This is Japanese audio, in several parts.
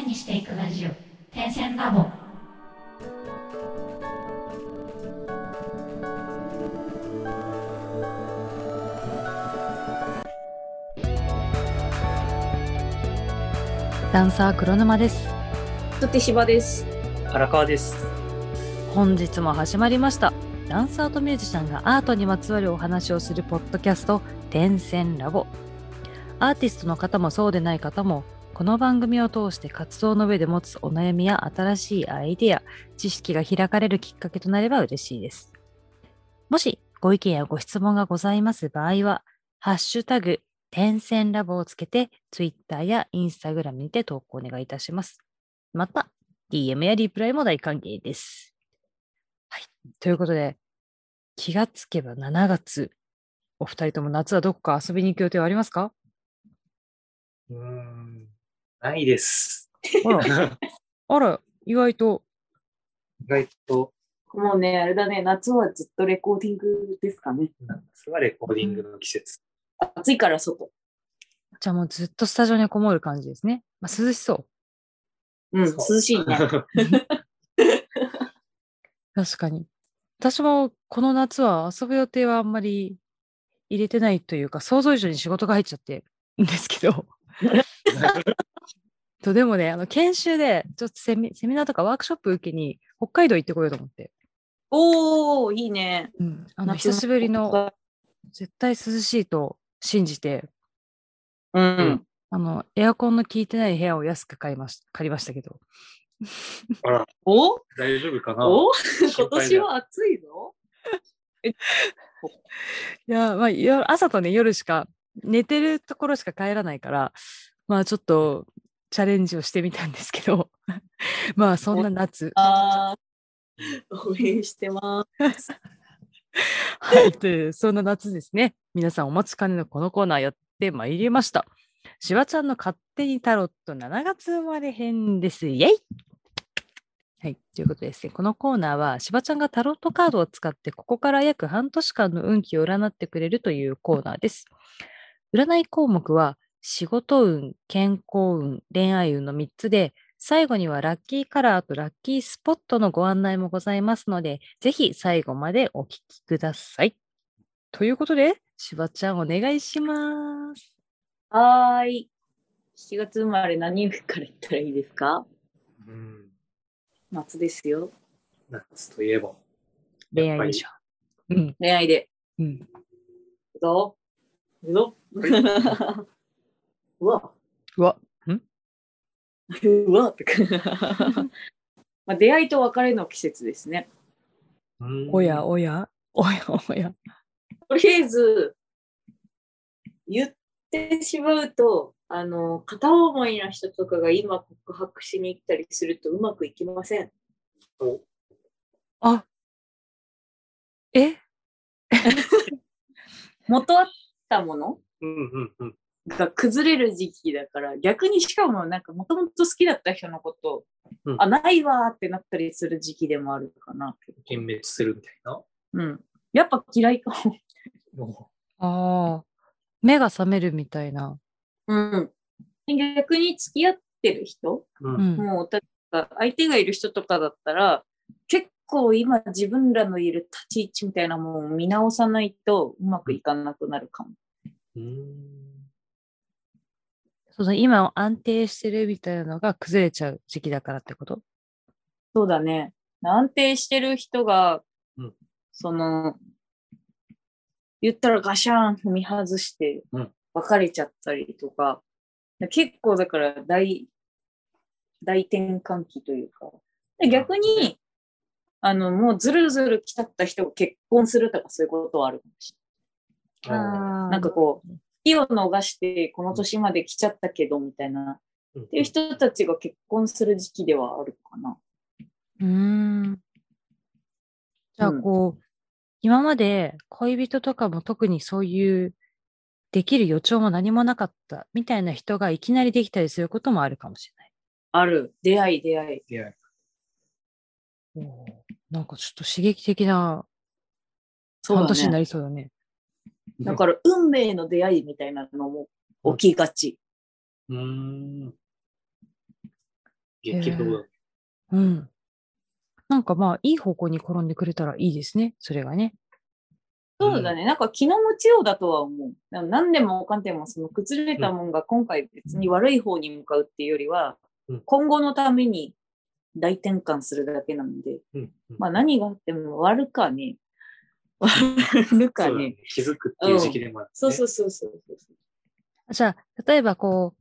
線にしていくラジオ。点線ラボ。ダンサー黒沼です。とてしばです。荒川です。本日も始まりました。ダンサーとミュージシャンがアートにまつわるお話をするポッドキャスト点線ラボ。アーティストの方もそうでない方もこの番組を通して活動の上で持つお悩みや新しいアイデア知識が開かれるきっかけとなれば嬉しいですもしご意見やご質問がございます場合はハッシュタグ点線ラボをつけて Twitter や Instagram にて投稿お願いいたしますまた DM やリプライも大歓迎です。はい。ということで、気がつけば7月。お二人とも夏はどこか遊びに行く予定はありますか？うん、ないです。あら、あら、意外と。意外ともうね、あれだね、夏はずっとレコーディングですかね。夏はレコーディングの季節。暑いから外。じゃあもうずっとスタジオにこもる感じですね。まあ、涼しそう。うん、涼しいね。確かに。私もこの夏は遊ぶ予定はあんまり入れてないというか、想像以上に仕事が入っちゃってんですけど。とでもね、あの研修でちょっとセミセミナーとかワークショップ受けに北海道行ってこようと思って。おー、いいね。うん、あの久しぶりの絶対涼しいと信じて、うん。あのエアコンの効いてない部屋を安く買いまし借りましたけど、あら、お？大丈夫かな？お？今年は暑いぞ。いや、まあ、夜朝とね夜しか寝てるところしか帰らないから、まあちょっとチャレンジをしてみたんですけど、まあそんな夏。あー、応援してます。はい、というそんな夏ですね。皆さんお待ちかねのこのコーナーやってまいりました。しばちゃんの勝手にタロット7月生まれ編です。イェイはい、ということでですね、このコーナーは、しばちゃんがタロットカードを使って、ここから約半年間の運気を占ってくれるというコーナーです。占い項目は、仕事運、健康運、恋愛運の3つで、最後にはラッキーカラーとラッキースポットのご案内もございますので、ぜひ最後までお聞きください。ということで、しばちゃんお願いします。はーい。7月生まれ何日から言ったらいいですか？うん、夏ですよ。夏といえば。恋愛でしょ。うん。恋愛で。うん。どう？ぞ。うわ。うわ、うわとか まあ出会いと別れの季節ですね。うんおやおやおやおや。とりあえず、言ってしまうと、あの、片思いな人とかが今告白しに行ったりするとうまくいきません。おあえ？元あったもの？うんうんうん。が崩れる時期だから、逆にしかもなんかもともと好きだった人のこと、うんあ、ないわーってなったりする時期でもあるかな。幻滅するみたいな？うん。やっぱ嫌いかも。もああ。目が覚めるみたいな。うん。逆に付き合ってる人？う、うんん。もう相手がいる人とかだったら、結構今自分らのいる立ち位置みたいなものを見直さないとうまくいかなくなるかも。うんそうだ、今安定してるみたいなのが崩れちゃう時期だからってこと？そうだね。安定してる人が、うんその、言ったらガシャーン踏み外してうん別れちゃったりとか、結構だから大、大転換期というか。で逆に、あの、もうずるずる来ちゃった人が結婚するとかそういうことはあるかもしれない。あなんかこう、火を逃してこの年まで来ちゃったけどみたいな、ーっていう人たちが結婚する時期ではあるかな。うーん。じゃあ、うんこう、今まで恋人とかも特にそういうできる予兆も何もなかったみたいな人がいきなりできたりすることもあるかもしある。出会い、出会い。出会いれなんかちょっと刺激的なそうだ半年になね。りそうだね。だから、運命の出会いみたいなのも起きがち。うーん。激動だね。うん。なんかまあ、いい方向に転んでくれたらいいですね。それがね。そうだね。なんか気の持ちようだとは思う。なんか何でもかんでもその崩れたもんが今回別に悪い方に向かうっていうよりは、うん今後のために大転換するだけなので、うんうんまあ何があっても悪かね。悪かねそうだね。気づくっていう時期でもある、ね。そうそうそうそうそう。じゃあ、例えばこう、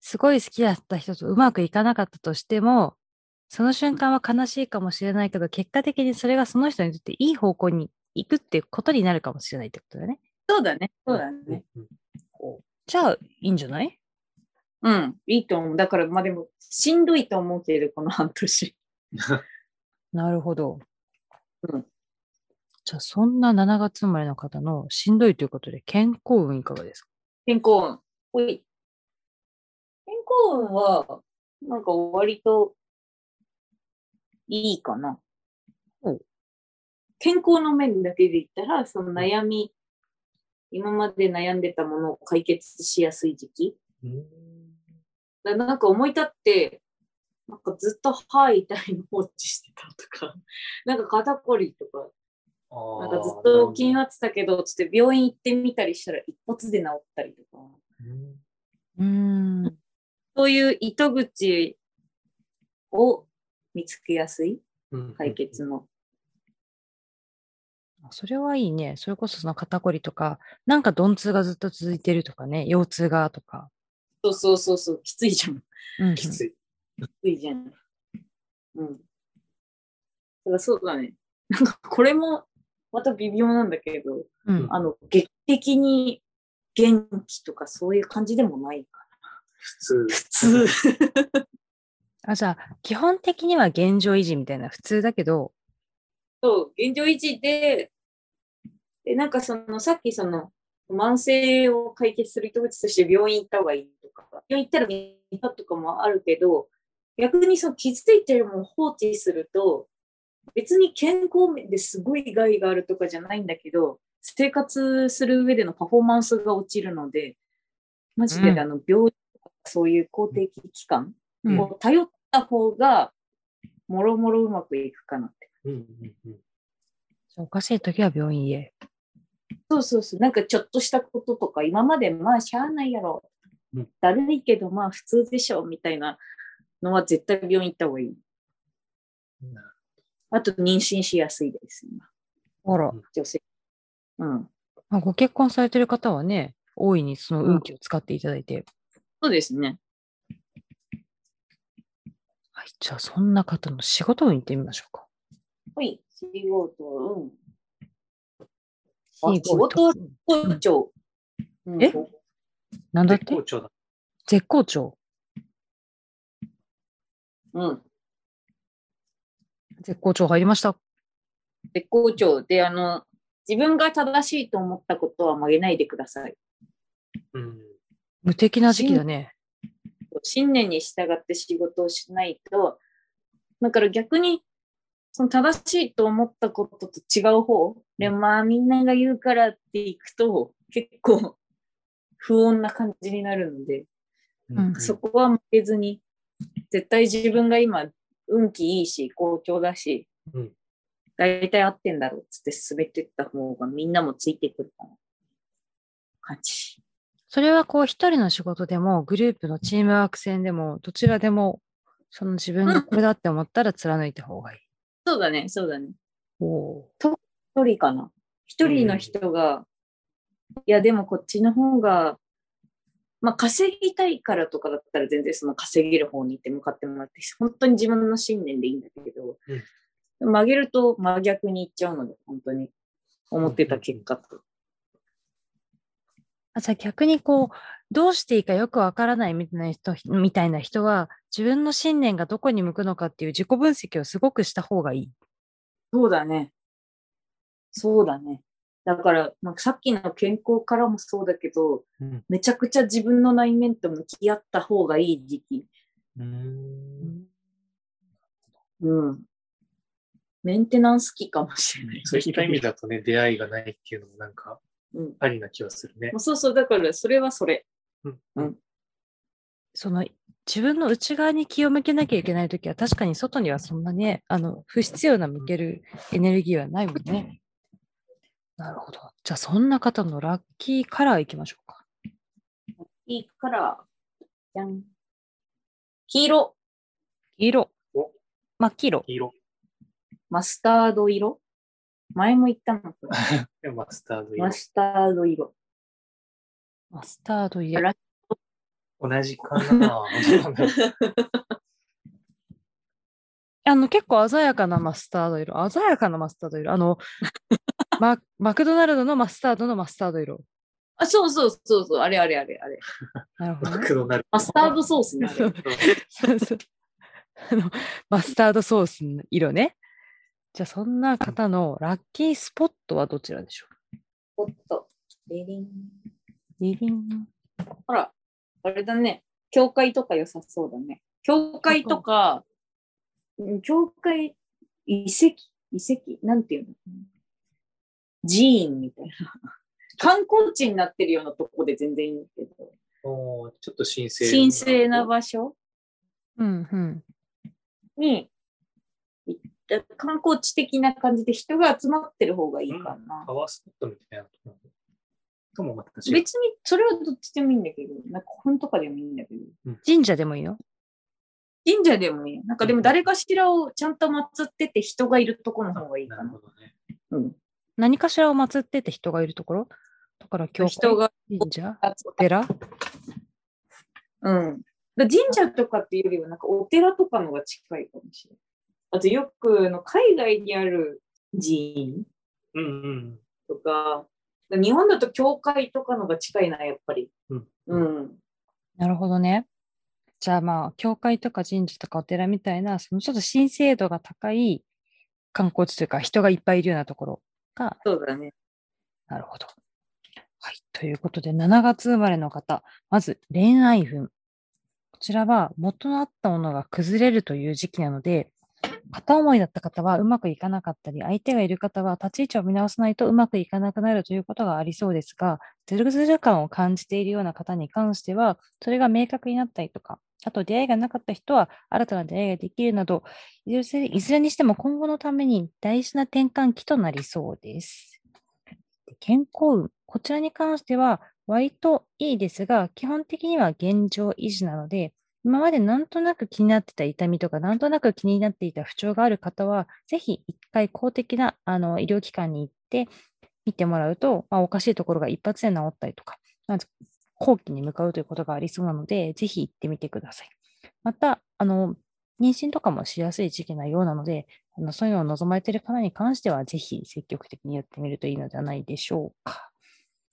すごい好きだった人とうまくいかなかったとしても、その瞬間は悲しいかもしれないけど、結果的にそれがその人にとっていい方向に行くっていうことになるかもしれないってことだね。そうだね。そうだね。うんうんじゃあ、いいんじゃない？うん。いいと思う。だからまあでも、しんどいと思うけど、この半年。なるほど。うんじゃあ、そんな7月生まれの方のしんどいということで、健康運いかがですか？健康運。ほい。健康運は、なんか割と、いいかなお。健康の面だけで言ったら、その悩み、今まで悩んでたものを解決しやすい時期。うんだなんか思い立って、なんかずっと歯痛いの放置してたとか、なんか肩こりとか、あなんかずっと気になってたけど、つって病院行ってみたりしたら一発で治ったりとか。うん。そういう糸口を見つけやすいうん解決の。それはいいね。それこそその肩こりとか、なんか鈍痛がずっと続いてるとかね、腰痛がとか。そうそうそうそう、きついじゃん。きうんうんきつい。ついじゃん。うん。だからそうだね。なんかこれもまた微妙なんだけど、うん。あの、劇的に元気とかそういう感じでもないか普通。普通。あ、じゃあ、基本的には現状維持みたいな普通だけど、そう、現状維持で、で、なんかその、さっきその、慢性を解決する糸口として病院行った方がいいとか、病院行ったら見たとかもあるけど、逆にその気づいてるものを放置すると、別に健康面ですごい害があるとかじゃないんだけど、生活する上でのパフォーマンスが落ちるので、マジでうんあの病院とかそういう公的機関うんを頼った方が、もろもろうまくいくかなって。うんうんうんおかしい時は病院へ。そうそうそう。なんかちょっとしたこととか、今までまあしゃあないやろうん。だるいけどまあ普通でしょ、みたいなのは絶対病院行った方がいい。なあと妊娠しやすいです、今。あら、女性。うん。まあ、ご結婚されてる方はね、大いにその運気を使っていただいて。そうですね。はい、じゃあそんな方の仕事運行ってみましょうか。ほい、仕事、うん。あ仕事好調。うんえ？なんだって？絶好調だ。絶好調。うん。絶好調入りました。絶好調で、あの、自分が正しいと思ったことは曲げないでください。うん。無敵な時期だね。信念に従って仕事をしないと、だから逆に、その正しいと思ったことと違う方で、まあみんなが言うからっていくと、結構不穏な感じになるので、うんそこは負けずに、絶対自分が今運気いいし、好調だし、うん大体合ってんだろうっつって進めてった方がみんなもついてくるかな。感じ。それはこう一人の仕事でもグループのチームワーク戦でもどちらでもその自分がこれだって思ったら貫いた方がいい。そうだね、そうだね。お一人かな。一人の人が、いや、でもこっちの方が、まあ、稼ぎたいからとかだったら全然その稼げる方に行って向かってもらって、本当に自分の信念でいいんだけど、曲げると真逆に行っちゃうので、本当に思ってた結果と。あじゃあ逆にこうどうしていいかよくわからないみたいな人みたいな人は自分の信念がどこに向くのかっていう自己分析をすごくした方がいい。そうだね。そうだね。だから、まあ、さっきの健康からもそうだけど、うんめちゃくちゃ自分の内面と向き合った方がいい時期。うん。うん。メンテナンス期かもしれない。そういった意味だとね、出会いがないっていうのもなんかうん。ありな気はするねもう。そうそう、だからそれはそれ。うんうんその自分の内側に気を向けなきゃいけないときは、確かに外にはそんなね、あの、不必要な向けるエネルギーはないもんね。なるほど。じゃあ、そんな方のラッキーカラーいきましょうか。いいから、じゃん。黄色、黄色お。真っ黄色。黄色。マスタード色。前も言ったの マスタード色マ。スタード色。マスタード入れ。ラ同じかな あの、結構鮮やかなマスタード色。鮮やかなマスタード色。あの、ママクドナルドのマスタードのマスタード色。あ、そうそうそうそう、あれあれあれあれ。なるほどね。マクドナルマスタードソースね。あれそうそう。あの、マスタードソースの色ね。じゃあ、そんな方のラッキースポットはどちらでしょおっと。リリンうリリン。ほら、あれだね。教会とか良さそうだね。教会とか、うん教会、遺跡、遺跡、なんていうの？寺院みたいな。観光地になってるようなとこで全然いいんだけど、おーちょっと神聖神聖な場所？うんうん。に行った観光地的な感じで人が集まってる方がいいかな。パワースポットみたいなところともまた違う。別にそれはどっちでもいいんだけど、なんか本とかでもいいんだけど、神社でもいいよ。神社でもいい。なんかでも誰かしらをちゃんと祀ってて人がいるとこの方がいいかな。なるほどね。うん、何かしらを祀ってて人がいるところ？だから、教会、人が神社、集お寺？うん。だ神社とかっていうよりは、なんかお寺とかのが近いかもしれない。あとよくあの海外にある寺院うんうん。とか、日本だと教会とかのが近いな、やっぱり。うんうん。なるほどね。じゃあまあ、教会とか神社とかお寺みたいな、そのちょっと神聖度が高い観光地というか、人がいっぱいいるようなところが、そうだね。なるほど。はい。ということで、7月生まれの方、まず恋愛運。こちらは元のあったものが崩れるという時期なので、片思いだった方はうまくいかなかったり、相手がいる方は立ち位置を見直さないとうまくいかなくなるということがありそうですが、ずるずる感を感じているような方に関しては、それが明確になったりとか、あと出会いがなかった人は新たな出会いができるなど、いずれにしても今後のために大事な転換期となりそうです。健康運。こちらに関しては割といいですが、基本的には現状維持なので、今までなんとなく気になってた痛みとか、なんとなく気になっていた不調がある方は、ぜひ一回公的なあの医療機関に行って見てもらうと、まあ、おかしいところが一発で治ったりとか、まず後期に向かうということがありそうなので、ぜひ行ってみてください。また、あの、妊娠とかもしやすい時期なようなので、あのそういうのを望まれている方に関しては、ぜひ積極的にやってみるといいのではないでしょうか。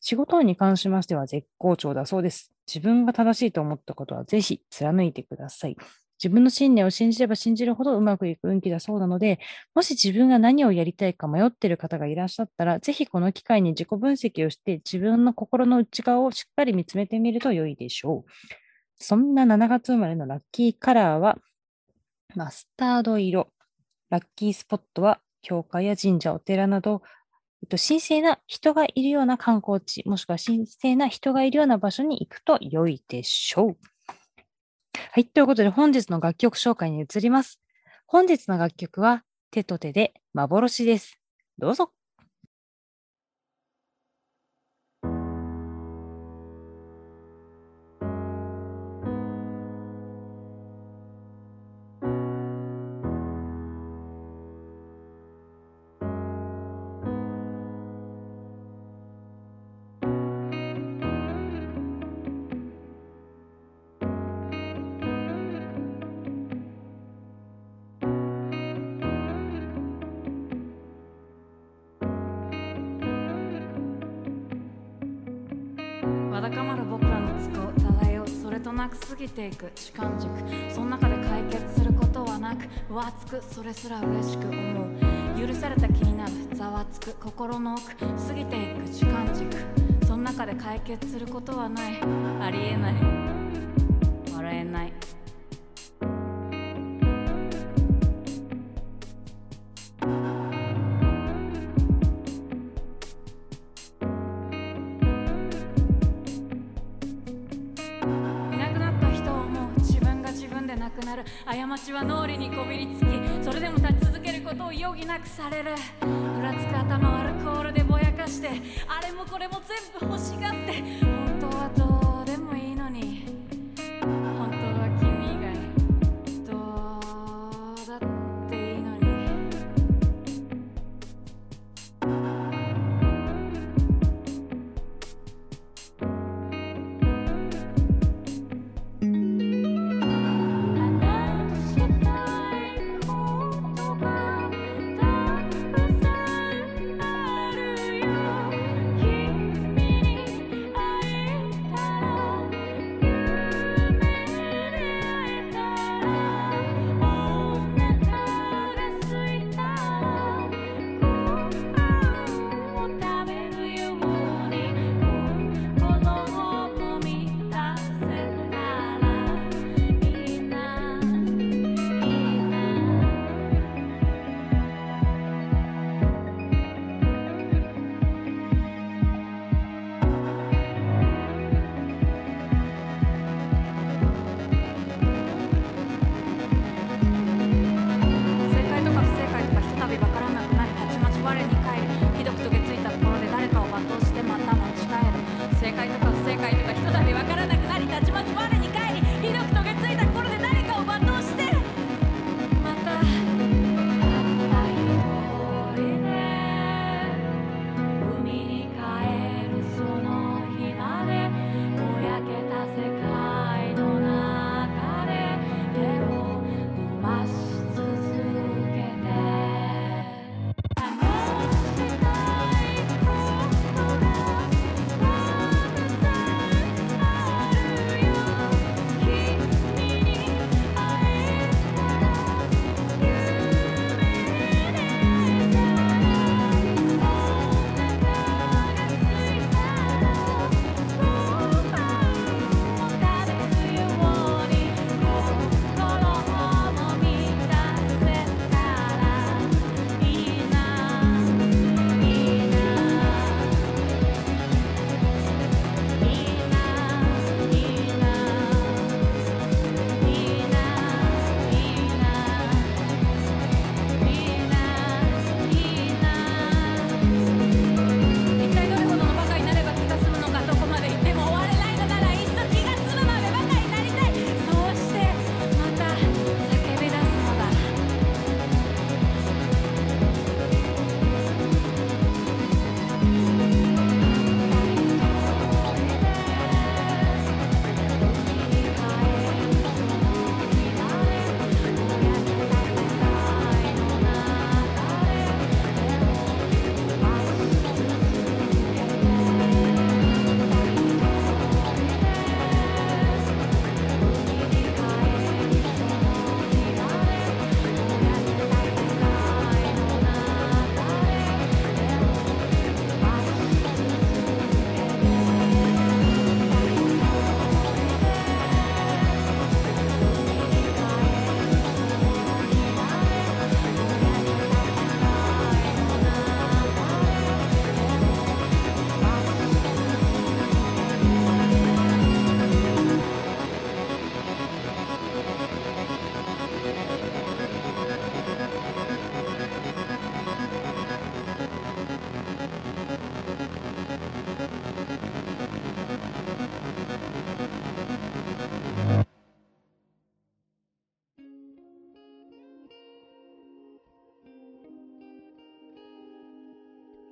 仕事に関しましては絶好調だそうです。自分が正しいと思ったことはぜひ貫いてください。自分の信念を信じれば信じるほどうまくいく運気だそうなので、もし自分が何をやりたいか迷っている方がいらっしゃったら、ぜひこの機会に自己分析をして、自分の心の内側をしっかり見つめてみると良いでしょう。そんな7月生まれのラッキーカラーは、マスタード色。ラッキースポットは、教会や神社、お寺など、えっと、神聖な人がいるような観光地、もしくは神聖な人がいるような場所に行くと良いでしょう。はい。ということで、本日の楽曲紹介に移ります。本日の楽曲は、手と手で幻です。どうぞ。なく過ぎていく時間軸。その中で解決することはなく浮つくそれすら嬉しく思う。許された気になるざわつく心の奥過ぎていく時間軸。その中で解決することはない。ありえない。私は脳裏にこびりつきそれでも立ち続けることを余儀なくされる。ふらつく頭をアルコールでぼやかしてあれもこれも全部欲しがって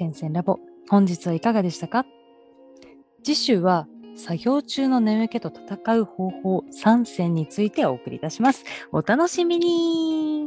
点線ラボ。本日はいかがでしたか？次週は作業中の眠気と戦う方法3選についてお送りいたします。お楽しみに。